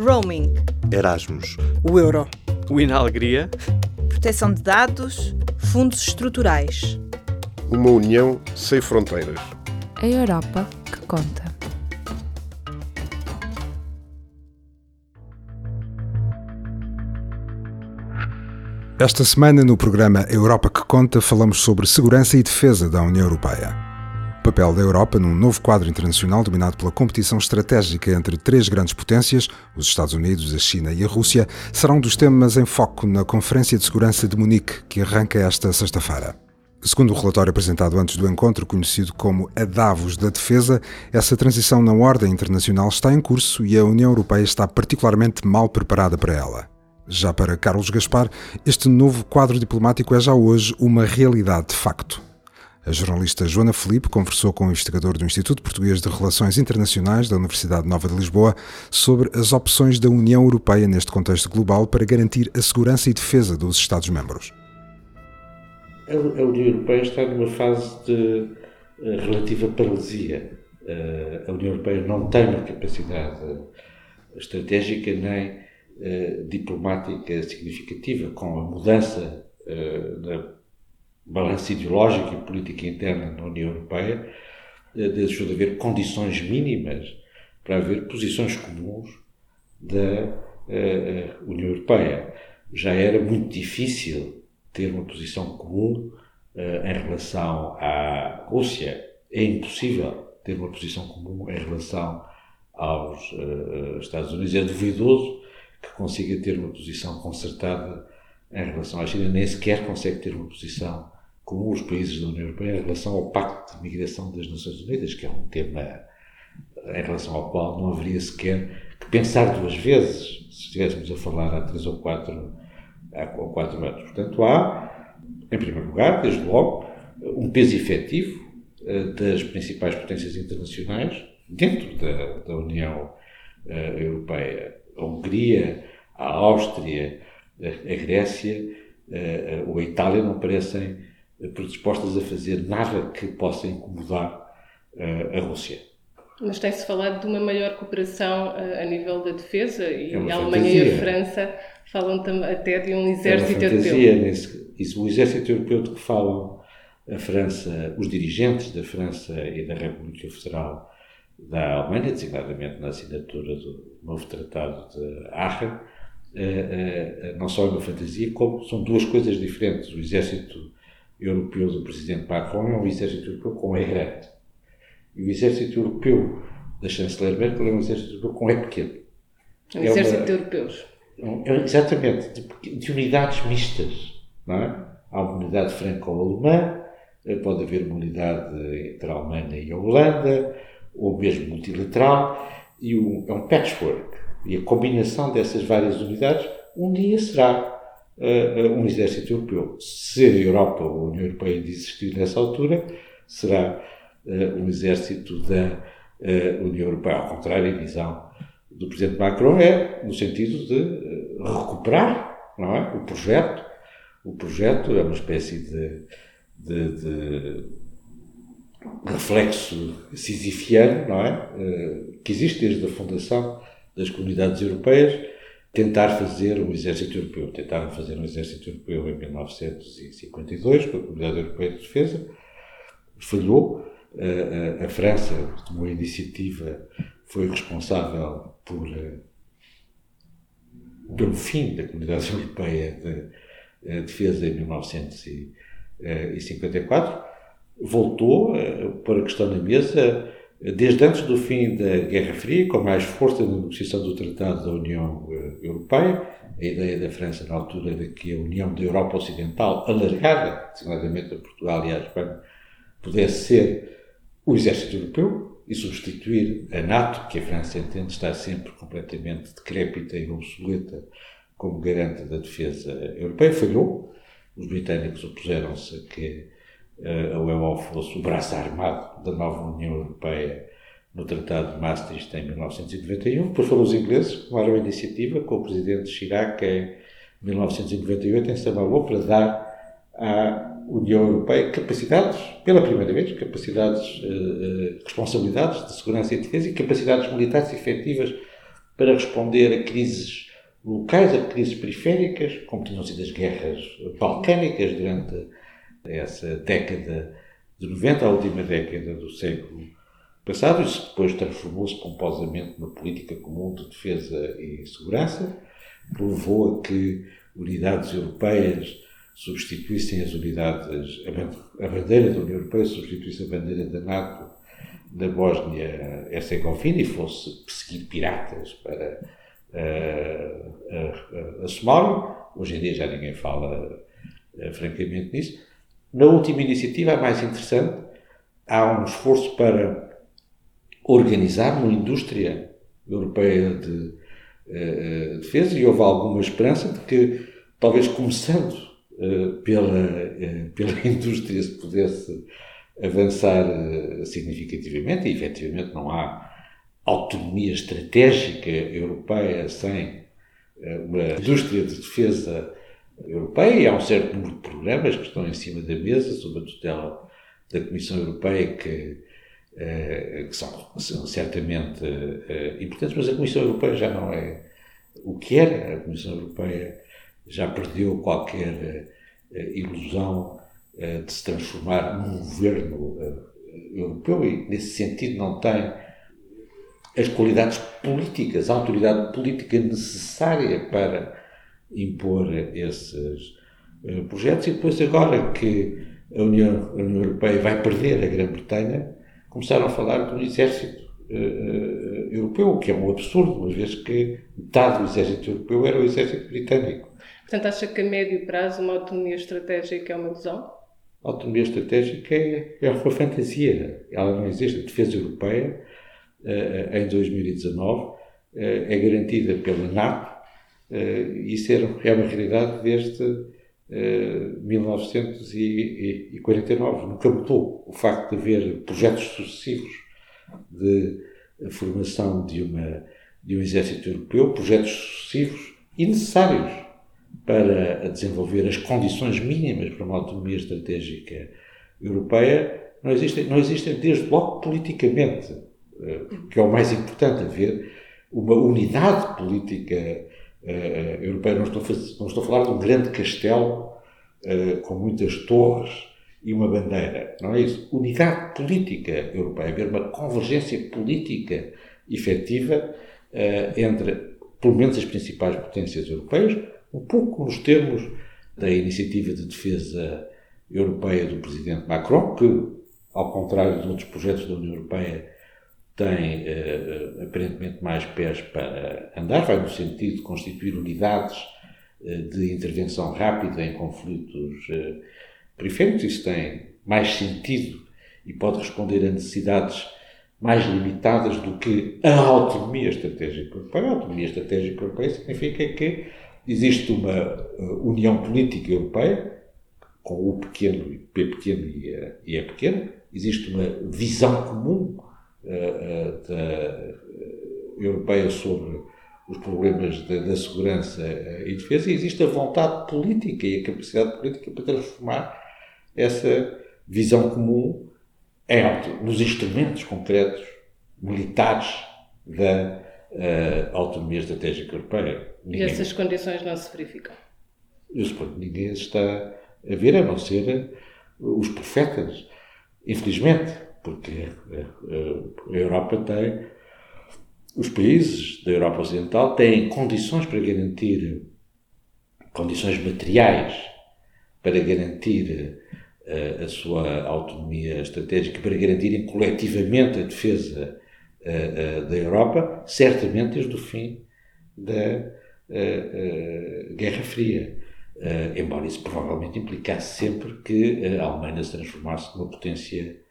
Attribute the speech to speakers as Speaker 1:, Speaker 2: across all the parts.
Speaker 1: Roaming.
Speaker 2: Erasmus.
Speaker 3: O euro.
Speaker 4: O Inalegria.
Speaker 1: Proteção de dados. Fundos estruturais.
Speaker 5: Uma união sem fronteiras.
Speaker 6: A Europa que conta.
Speaker 7: Esta semana, no programa Europa que Conta, falamos sobre segurança e defesa da União Europeia. Papel da Europa num novo quadro internacional dominado pela competição estratégica entre três grandes potências, os Estados Unidos, a China e a Rússia, será um dos temas em foco na Conferência de Segurança de Munique, que arranca esta sexta-feira. Segundo o relatório apresentado antes do encontro, conhecido como a Davos da Defesa, essa transição na ordem internacional está em curso e a União Europeia está particularmente mal preparada para ela. Já para Carlos Gaspar, este novo quadro diplomático é já hoje uma realidade de facto. A jornalista Joana Felipe conversou com o investigador do Instituto Português de Relações Internacionais da Universidade Nova de Lisboa sobre as opções da União Europeia neste contexto global para garantir a segurança e defesa dos Estados-membros.
Speaker 8: A União Europeia está numa fase de eh, relativa paralisia. Eh, a União Europeia não tem uma capacidade estratégica nem eh, diplomática significativa, com a mudança da balança ideológica e política interna na União Europeia, uh, deixou de haver condições mínimas para haver posições comuns da União Europeia. Já era muito difícil ter uma posição comum em relação à Rússia. É impossível ter uma posição comum em relação aos Estados Unidos. É duvidoso que consiga ter uma posição concertada em relação à China, nem sequer consegue ter uma posição como os países da União Europeia em relação ao Pacto de Migração das Nações Unidas, que é um tema em relação ao qual não haveria sequer que pensar duas vezes se estivéssemos a falar há três ou quatro, há quatro anos. Portanto, há, em primeiro lugar, desde logo, um peso efetivo eh, das principais potências internacionais dentro da, da União uh, Europeia a Hungria, a Áustria, a Grécia ou a Itália não parecem predispostas a fazer nada que possa incomodar a Rússia.
Speaker 9: Mas tem-se falado de uma maior cooperação a nível da defesa e é a Alemanha fantasia. e a França falam até de um exército
Speaker 8: é
Speaker 9: europeu.
Speaker 8: Nesse, isso, o exército europeu de que falam a França, os dirigentes da França e da República Federal da Alemanha, designadamente na assinatura do novo Tratado de Aachen, eh, eh, não só é uma fantasia, como são duas coisas diferentes. O exército europeu do presidente Macron é um exército europeu com E grande. E o exército europeu da chanceler Merkel é um exército europeu com E pequeno.
Speaker 9: É um exército uma, de europeus.
Speaker 8: É, exatamente, de, de, unidades mistas. Não é? Há uma unidade franco-alemã, eh, pode haver uma unidade entre a Alemanha e a Holanda, ou mesmo multilateral, e um, é um patchwork. E a combinação dessas várias unidades um dia será uh, um exército europeu. Se a Europa ou a União Europeia de existir nessa altura, será uh, um exército da uh, União Europeia. Ao contrário, a visão do Presidente Macron é no sentido de recuperar não é, o projeto. O projeto é uma espécie de, de, de reflexo sisifiano, não é? Eh, que existe desde a fundação das comunidades europeias, tentar fazer um exército europeu. Tentaram fazer um exército europeu em 1952, com a Comunidade Europeia de Defesa, falhou. A, França tomou a iniciativa, foi responsável por, eh, pelo fim da Comunidade Europeia de eh, Defesa em 1954 voltou a pôr a questão na mesa desde antes do fim da Guerra Fria, com mais força na negociação do Tratado da União eh, Europeia. A ideia da França, na altura, de que a União da Europa Ocidental, alargada, designadamente a Portugal e à Espanha, pudesse ser o exército europeu e substituir a NATO, que a França entende estar sempre completamente decrépita e obsoleta como garante da defesa europeia, falhou. Os britânicos opuseram-se a que uh, a UEFA fosse o braço armado da nova União Europeia no Tratado de Maastricht em 1991. Depois foram os ingleses que tomaram a iniciativa, com o presidente Chirac em 1998, em Saint-Malo, para dar à União Europeia capacidades, pela primeira vez, capacidades, uh, responsabilidades de segurança e defesa e capacidades militares efetivas para responder a crises locais, a crises periféricas, como tinham sido as guerras balcânicas durante essa década de 90, a última década do século passado. Isso depois transformou-se pomposamente numa política comum de defesa e segurança, que levou a que unidades europeias substituíssem as unidades, a bandeira da União Europeia substituísse a bandeira da NATO da Bósnia-Herzegovina e fosse perseguir piratas para uh, a, a, a Somália. Hoje em dia já ninguém fala uh, francamente nisso. Na última iniciativa, a mais interessante, há um esforço para organizar uma indústria europeia de uh, defesa e houve alguma esperança de que, talvez começando uh, pela, uh, pela indústria, se pudesse avançar significativamente, e efetivamente não há autonomia estratégica europeia sem uma indústria de defesa europeia e há um certo número de programas que estão em cima da mesa sob a tutela da Comissão Europeia que, que são, são, certamente eh, importantes, mas a Comissão Europeia já não é o que era. A Comissão Europeia já perdeu qualquer eh, ilusão de se transformar num governo europeu e, nesse sentido, não tem as qualidades políticas, a autoridade política necessária para impor esses projetos e depois agora que a União, a União Europeia vai perder a Grã-Bretanha, começaram a falar do exército uh, uh, europeu, o que é um absurdo, uma vez que metade do exército europeu era o exército britânico.
Speaker 9: Portanto, acha que a médio prazo uma autonomia estratégica é uma ilusão?
Speaker 8: A autonomia estratégica é, é uma fantasia. Ela não existe. A defesa europeia, em 2019, é garantida pela NATO, Uh, isso é uma realidade desde uh, eh, 1949. Nunca mudou o facto de haver projetos sucessivos de formação de, uma, de um exército europeu, projetos sucessivos e necessários para desenvolver as condições mínimas para uma autonomia estratégica europeia, não existem, não existem desde logo politicamente, eh, que é o mais importante, haver uma unidade política uh, europeia. Não estou, não estou a falar de um grande castelo uh, com muitas torres e uma bandeira. Não é isso. Unidade política europeia, haver uma convergência política efetiva uh, entre, pelo menos, as principais potências europeias, um pouco nos termos da iniciativa de defesa europeia do presidente Macron, que, ao contrário de outros projetos da União Europeia, tem uh, aparentemente mais pés para andar, vai no sentido de constituir unidades uh, de intervenção rápida em conflitos uh, periféricos. Isso tem mais sentido e pode responder a necessidades mais limitadas do que a autonomia estratégica europeia. A autonomia estratégica europeia significa que existe uma união política europeia, com o pequeno, P pequeno e E é pequeno, existe uma visão comum da, europeia sobre os problemas da, da segurança e defesa, e existe a vontade política e a capacidade política para transformar essa visão comum em, nos instrumentos concretos militares da uh, autonomia estratégica europeia.
Speaker 9: Ninguém, e essas condições não se verificam?
Speaker 8: Eu suponho que ninguém está a ver, a não ser os profetas. Infelizmente, porque a Europa tem, os países da Europa Ocidental têm condições para garantir, condições materiais para garantir a, eh, a sua autonomia estratégica, para garantirem coletivamente a defesa a, eh, a, eh, da Europa, certamente desde o fim da Guerra Fria. embora isso provavelmente implicasse sempre que a Alemanha se transformasse numa potência eh,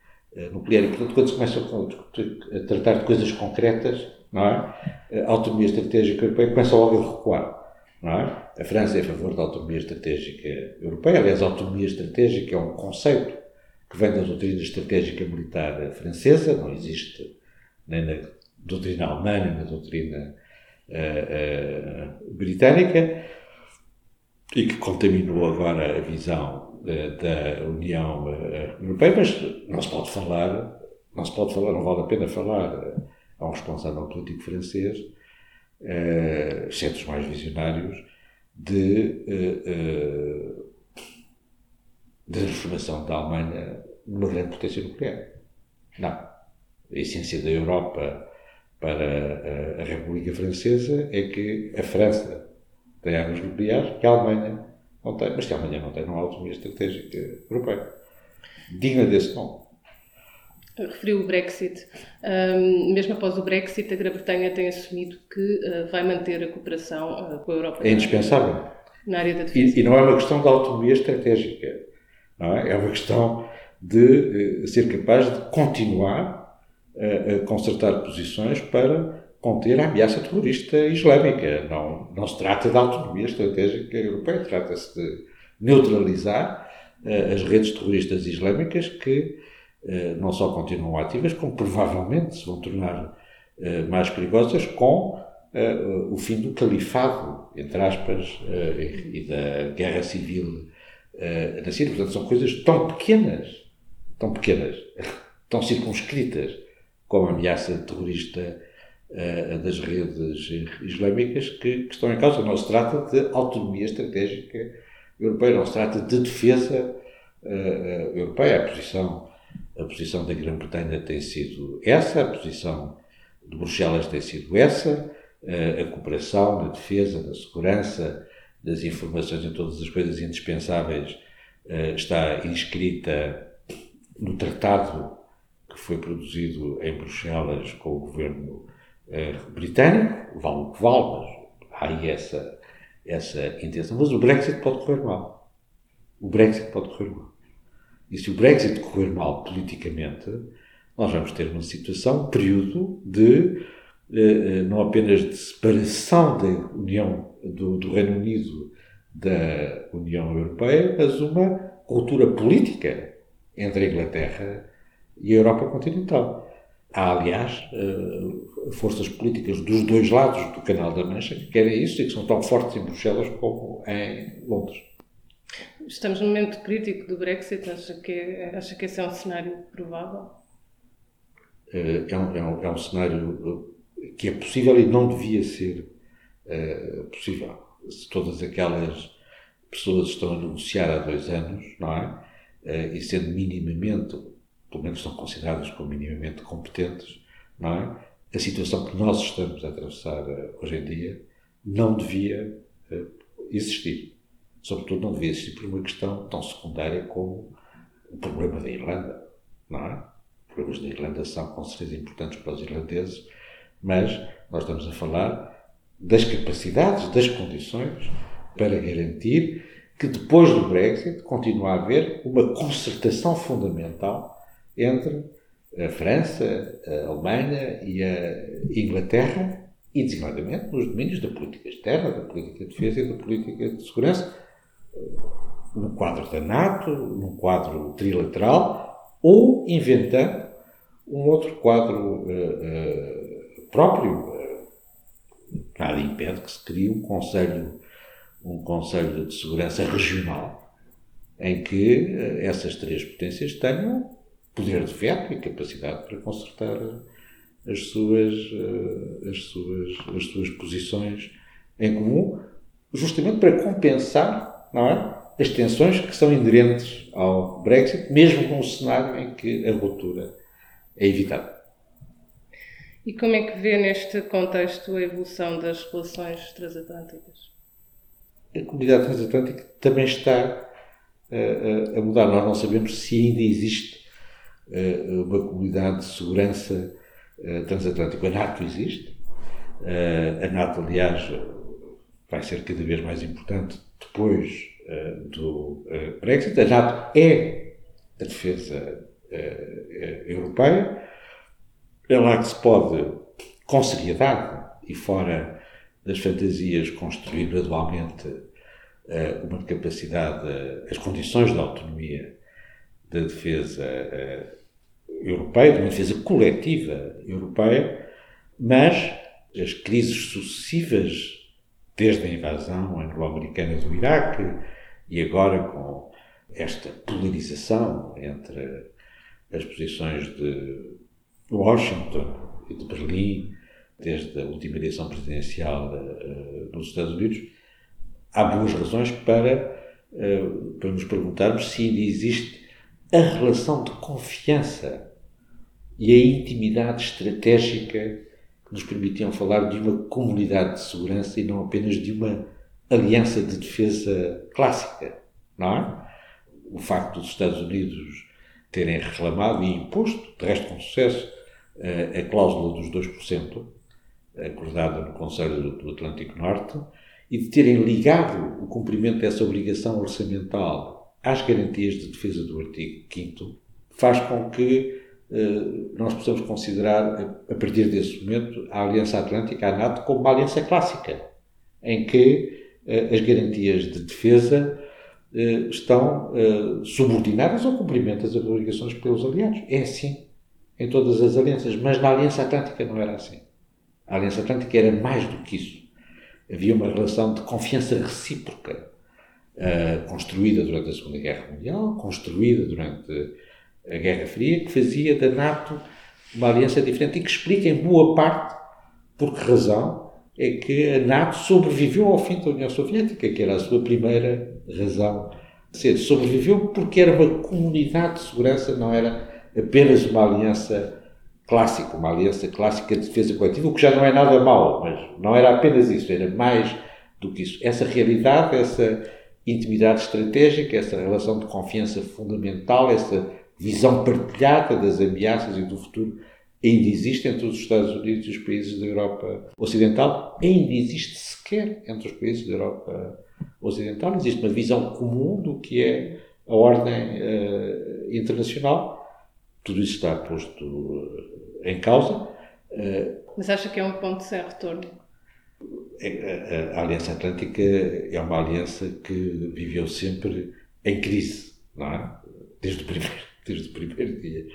Speaker 8: nuclear. E, portanto, quando se começa a tratar de coisas concretas, não é? a autonomia estratégica europeia começa logo a recuar. É? A França é a favor da autonomia estratégica europeia. Aliás, a autonomia estratégica é um conceito que vem da doutrina estratégica militar francesa, não existe nem na doutrina alemã, nem na doutrina uh, uh, britânica, e que contaminou agora a visão da União eh, Europeia, mas não se pode falar, não se pode falar, não vale a pena falar a um responsável político francês uh, centros mais visionários, de, uh, de transformação da Alemanha numa grande potência nuclear. Não. A essência da Europa para a República Francesa é que a França tem armas nucleares e a Alemanha não tem, mas se a Alemanha não tem, não há autonomia estratégica europeia. Digna desse nome.
Speaker 9: Referiu o Brexit. Um, mesmo após o Brexit, a Grã-Bretanha tem assumido que uh, vai manter a cooperação uh, com a Europa.
Speaker 8: É indispensável.
Speaker 9: Na área da defesa.
Speaker 8: E, e, não é uma questão de autonomia estratégica. Não é? é uma questão de uh, ser capaz de continuar a consertar posições para conter a ameaça terrorista islâmica. Não, não se trata de autonomia estratégica europeia, trata-se de neutralizar uh, as redes terroristas islâmicas que uh, não só continuam ativas, como provavelmente se vão tornar uh, mais perigosas com o fim do califado, entre aspas, e da guerra civil na Síria. Portanto, são coisas tão pequenas, tão pequenas, tão circunscritas como a ameaça terrorista das redes islâmicas que, que, estão em causa. Não se trata de autonomia estratégica europeia, não se trata de defesa uh, europeia. A posição, a posição da Grã-Bretanha tem sido essa, a posição de Bruxelas tem sido essa, uh, a cooperação na defesa, na segurança, das informações em todas as coisas indispensáveis está inscrita no tratado que foi produzido em Bruxelas com o governo eh, britânico, vale o que vale, mas há aí essa, essa intenção. Mas o Brexit pode correr mal. O Brexit pode correr mal. E se o Brexit correr mal politicamente, nós vamos ter uma situação, um período de eh, eh, não apenas de separação da União do, do Reino Unido da União Europeia, mas uma cultura política entre a Inglaterra e a Europa continental. Há, aliás, eh, forças políticas dos dois lados do Canal da Mancha que querem isso e que são tão fortes em Bruxelas como em Londres.
Speaker 9: Estamos num momento crítico do Brexit. Acha que, acha que esse é um cenário provável?
Speaker 8: Eh, é um, é um, é um cenário eh, que é possível e não devia ser uh, possível. Se todas aquelas pessoas estão a negociar há dois anos, não é? E sendo minimamente pelo menos são consideradas como minimamente competentes, não é? A situação que nós estamos a atravessar uh, hoje em dia não devia uh, existir. Sobretudo não devia existir por uma questão tão secundária como o problema da Irlanda, não é? Os problemas da Irlanda são com certeza importantes para os irlandeses, mas nós estamos a falar das capacidades, das condições para garantir que depois do Brexit continue a haver uma concertação fundamental entre a França, a Alemanha e a Inglaterra, e designadamente nos domínios da política externa, da política de defesa e da política de segurança, no quadro da NATO, num quadro trilateral, ou inventando um outro quadro uh, uh, próprio. Nada impede que se crie um Conselho, um conselho de Segurança regional, em que uh, essas três potências tenham poder de veto e capacidade para consertar as suas, eh, as suas, as suas posições em comum, justamente para compensar não é, as tensões que são inerentes ao Brexit, mesmo num cenário em que a ruptura é evitada.
Speaker 9: E como é que vê neste contexto a evolução das relações transatlânticas?
Speaker 8: A comunidade transatlântica também está a, a, a mudar. Nós não sabemos se ainda existe eh, uma comunidade de segurança eh, transatlântica. A NATO existe. Eh, a NATO, aliás, vai ser cada vez mais importante depois do Brexit. A NATO é a defesa europeia. É lá que se pode, com seriedade e fora das fantasias, construir gradualmente uma capacidade, as condições de autonomia da defesa europeia, de uma defesa coletiva europeia, mas as crises sucessivas, desde a invasão anglo-americana do Iraque e agora com esta polarização entre as posições de Washington e de Berlim desde a última eleição presidencial uh, nos Estados Unidos, há boas razões para, uh, para nos perguntarmos se ainda existe a relação de confiança e a intimidade estratégica que nos permitiam falar de uma comunidade de segurança e não apenas de uma aliança de defesa clássica, não é? O facto dos Estados Unidos terem reclamado e imposto, de resto com sucesso, a cláusula dos 2%, acordada no Conselho do Atlântico Norte, e de terem ligado o cumprimento dessa obrigação orçamental às garantias de defesa do artigo 5 faz com que eh, nós possamos considerar, a partir desse momento, a Aliança Atlântica, a NATO, como uma aliança clássica, em que eh, as garantias de defesa eh, estão subordinadas ao cumprimento das obrigações pelos aliados. É assim em todas as alianças, mas na Aliança Atlântica não era assim. A Aliança Atlântica era mais do que isso. Havia uma relação de confiança recíproca, construída durante a Segunda Guerra Mundial, construída durante a Guerra Fria, que fazia da NATO uma aliança diferente e que explica em boa parte por que razão é que a NATO sobreviveu ao fim da União Soviética, que era a sua primeira razão de ser. Sobreviveu porque era uma comunidade de segurança, não era apenas uma aliança clássico, uma aliança clássica de defesa coletiva, o que já não é nada mau, mas não era apenas isso, era mais do que isso. Essa realidade, essa intimidade estratégica, essa relação de confiança fundamental, essa visão partilhada das ameaças e do futuro ainda existe entre os Estados Unidos e os países da Europa Ocidental, ainda existe sequer entre os países da Europa Ocidental. Existe uma visão comum do que é a ordem uh, internacional. Tudo isso está posto em causa.
Speaker 9: Mas acha que é um ponto sem retorno?
Speaker 8: É, a, Aliança Atlântica é uma aliança que viveu sempre em crise, não é? Desde o primeiro, desde o primeiro dia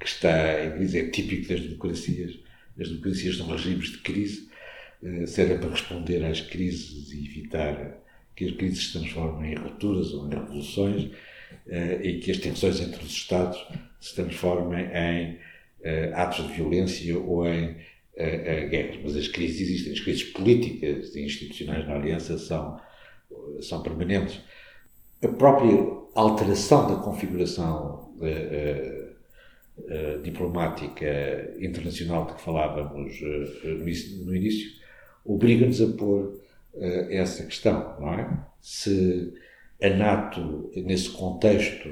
Speaker 8: que está em crise. É típico das democracias. As democracias são regimes de crise, eh, servem para responder às crises e evitar que as crises se transformem em rupturas ou em revoluções eh, e que as tensões entre os Estados se transformem em uh, atos de violência ou em guerras. Mas as crises existem, as crises políticas e institucionais na Aliança são, são permanentes. A própria alteração da configuração diplomática internacional de que falávamos no início obriga-nos a pôr essa questão, não é? Se a NATO, nesse contexto,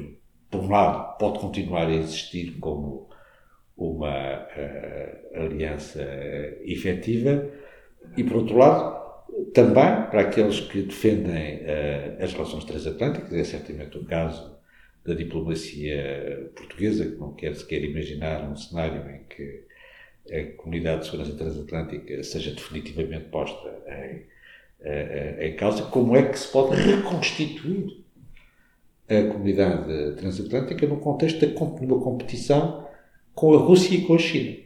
Speaker 8: por um lado, pode continuar a existir como uma uh, aliança efetiva e, por outro lado, também para aqueles que defendem uh, as relações transatlânticas, é certamente o caso da diplomacia portuguesa, que não quer sequer imaginar um cenário em que a comunidade de segurança transatlântica seja definitivamente posta em, uh, em causa, como é que se pode reconstituir a comunidade transatlântica no contexto de uma competição com a Rússia e com a China.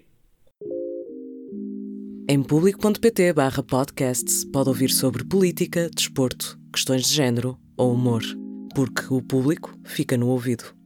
Speaker 2: Em público.pt barra podcasts pode ouvir sobre política, desporto, questões de género ou humor, porque o público fica no ouvido.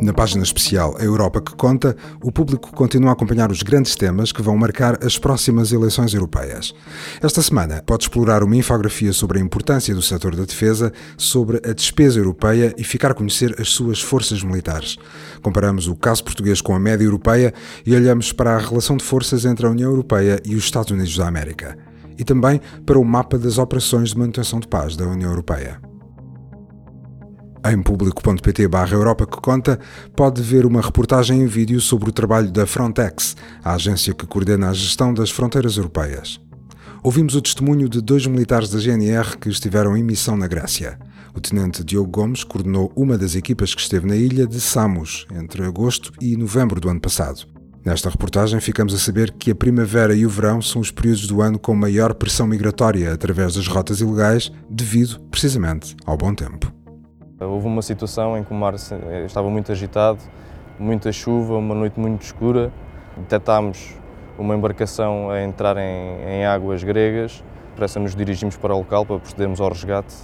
Speaker 7: Na página especial A Europa que Conta, o público continua a acompanhar os grandes temas que vão marcar as próximas eleições europeias. Esta semana pode explorar uma infografia sobre a importância do setor da defesa, sobre a despesa europeia e ficar a conhecer as suas forças militares. Comparamos o caso português com a média europeia e olhamos para a relação de forças entre a União Europeia e os Estados Unidos da América. E também para o mapa das operações de manutenção de paz da União Europeia. Em público.pt barra Europa que conta, pode ver uma reportagem em vídeo sobre o trabalho da Frontex, a agência que coordena a gestão das fronteiras europeias. Ouvimos o testemunho de dois militares da GNR que estiveram em missão na Grécia. O tenente Diogo Gomes coordenou uma das equipas que esteve na ilha de Samos entre agosto e novembro do ano passado. Nesta reportagem ficamos a saber que a primavera e o verão são os períodos do ano com maior pressão migratória através das rotas ilegais, devido precisamente ao bom tempo.
Speaker 3: Houve uma situação em que o mar estava muito agitado, muita chuva, uma noite muito escura. Detectámos uma embarcação a entrar em, em águas gregas. Depressa nos dirigimos para o local para procedermos ao resgate.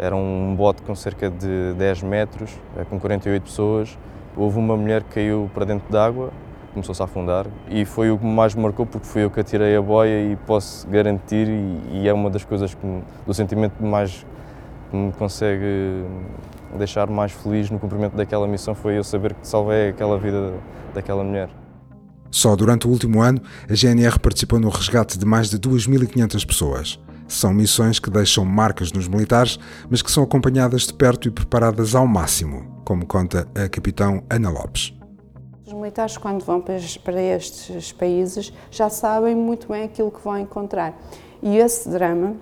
Speaker 3: Era um bote com cerca de 10 metros, eh, com 48 pessoas. houve uma mulher que caiu para dentro d'água, começou-se a afundar e foi o que mais me marcou porque fui eu que atirei a boia e posso garantir e, e é uma das coisas que do sentimento mais que me consegue deixar mais feliz no cumprimento daquela missão foi eu saber que salvei aquela vida daquela mulher.
Speaker 7: Só durante o último ano, a GNR participou no resgate de mais de 2.500 pessoas. São missões que deixam marcas nos militares, mas que são acompanhadas de perto e preparadas ao máximo, como conta a capitão Ana Lopes.
Speaker 4: Os militares, quando vão para estes países, já sabem muito bem aquilo que vão encontrar. E esse drama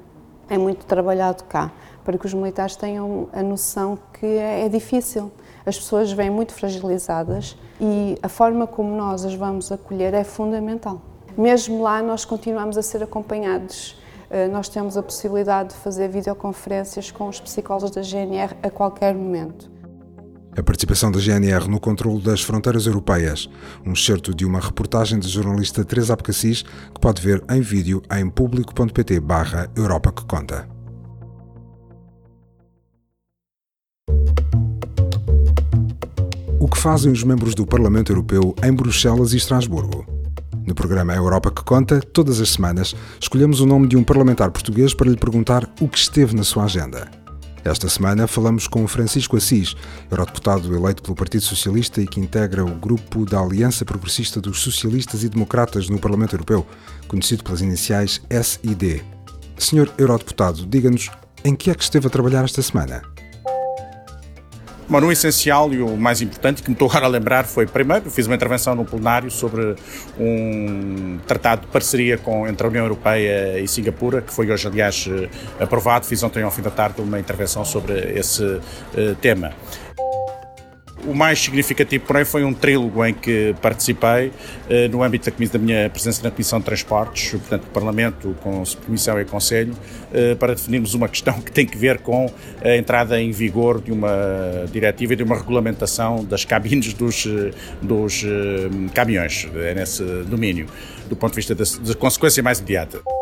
Speaker 4: é muito trabalhado cá, para que os militares tenham a noção que é difícil. As pessoas vêm muito fragilizadas e a forma como nós as vamos acolher é fundamental. Mesmo lá, nós continuamos a ser acompanhados eh, nós temos a possibilidade de fazer videoconferências com os psicólogos da GNR a qualquer momento.
Speaker 7: A participação da GNR no controle das fronteiras europeias. Um excerto de uma reportagem da jornalista Teresa Abcacis que pode ver em vídeo em público.pt barra Europa que conta. Que fazem os membros do Parlamento Europeu em Bruxelas e Estrasburgo? No programa Europa que Conta, todas as semanas, escolhemos o nome de um parlamentar português para lhe perguntar o que esteve na sua agenda. Esta semana falamos com Francisco Assis, eurodeputado eleito pelo Partido Socialista e que integra o grupo da Aliança Progressista dos Socialistas e Democratas no Parlamento Europeu, conhecido pelas iniciais SID. Senhor eurodeputado, diga-nos em que é que esteve a trabalhar esta semana?
Speaker 10: Bom, no essencial e o mais importante que me estou agora a lembrar foi, primeiro, fiz uma intervenção no plenário sobre um tratado de parceria com, entre a União Europeia e Singapura, que foi hoje, aliás, eh, aprovado. Fiz ontem ao fim da tarde uma intervenção sobre esse uh, tema. O mais significativo, porém, foi um trílogo em que participei eh, no âmbito da, da, minha presença na Comissão de Transportes, portanto, Parlamento, com Comissão e Conselho, eh, para definirmos uma questão que tem que ver com a entrada em vigor de uma diretiva e de uma regulamentação das cabines dos, eh, dos caminhões, nesse domínio, do ponto de vista da, da consequência mais imediata.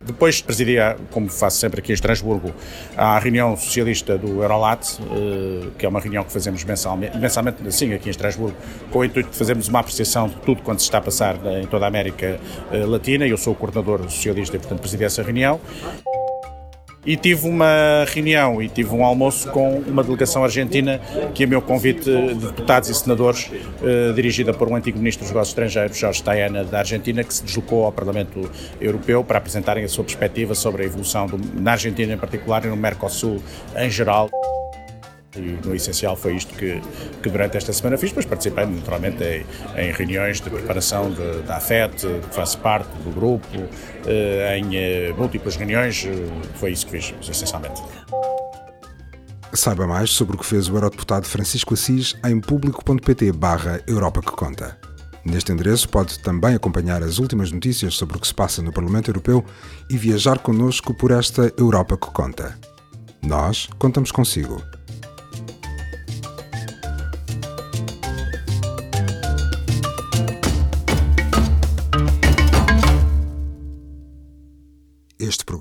Speaker 10: Depois presidia, como faço sempre aqui em Estrasburgo, a reunião socialista do Eurolat, eh, que é uma reunião que fazemos mensalmente, mensalmente aqui em Estrasburgo, com o intuito de fazermos uma apreciação de tudo quanto se está a passar em toda a América eh, Latina. Eu sou o coordenador socialista e, portanto, presidi essa reunião e tive uma reunião e tive um almoço com uma delegação argentina que, a meu convite de deputados e senadores, eh, dirigida por um antigo ministro dos negócios estrangeiros, Jorge Tayana, da Argentina, que se deslocou ao Parlamento Europeu para apresentarem a sua perspectiva sobre a evolução do, na Argentina em particular e no Mercosul em geral. E no essencial foi isto que, que durante esta semana fiz, pois participei naturalmente em, em reuniões de preparação de, da AFET, faço parte do grupo, eh, em eh, múltiplas reuniões, eh, foi isso que fiz, essencialmente.
Speaker 7: Saiba mais sobre o que fez o Eurodeputado Francisco Assis em público.pt barra Europa que Conta. Neste endereço pode também acompanhar as últimas notícias sobre o que se passa no Parlamento Europeu e viajar connosco por esta Europa que Conta. Nós contamos consigo.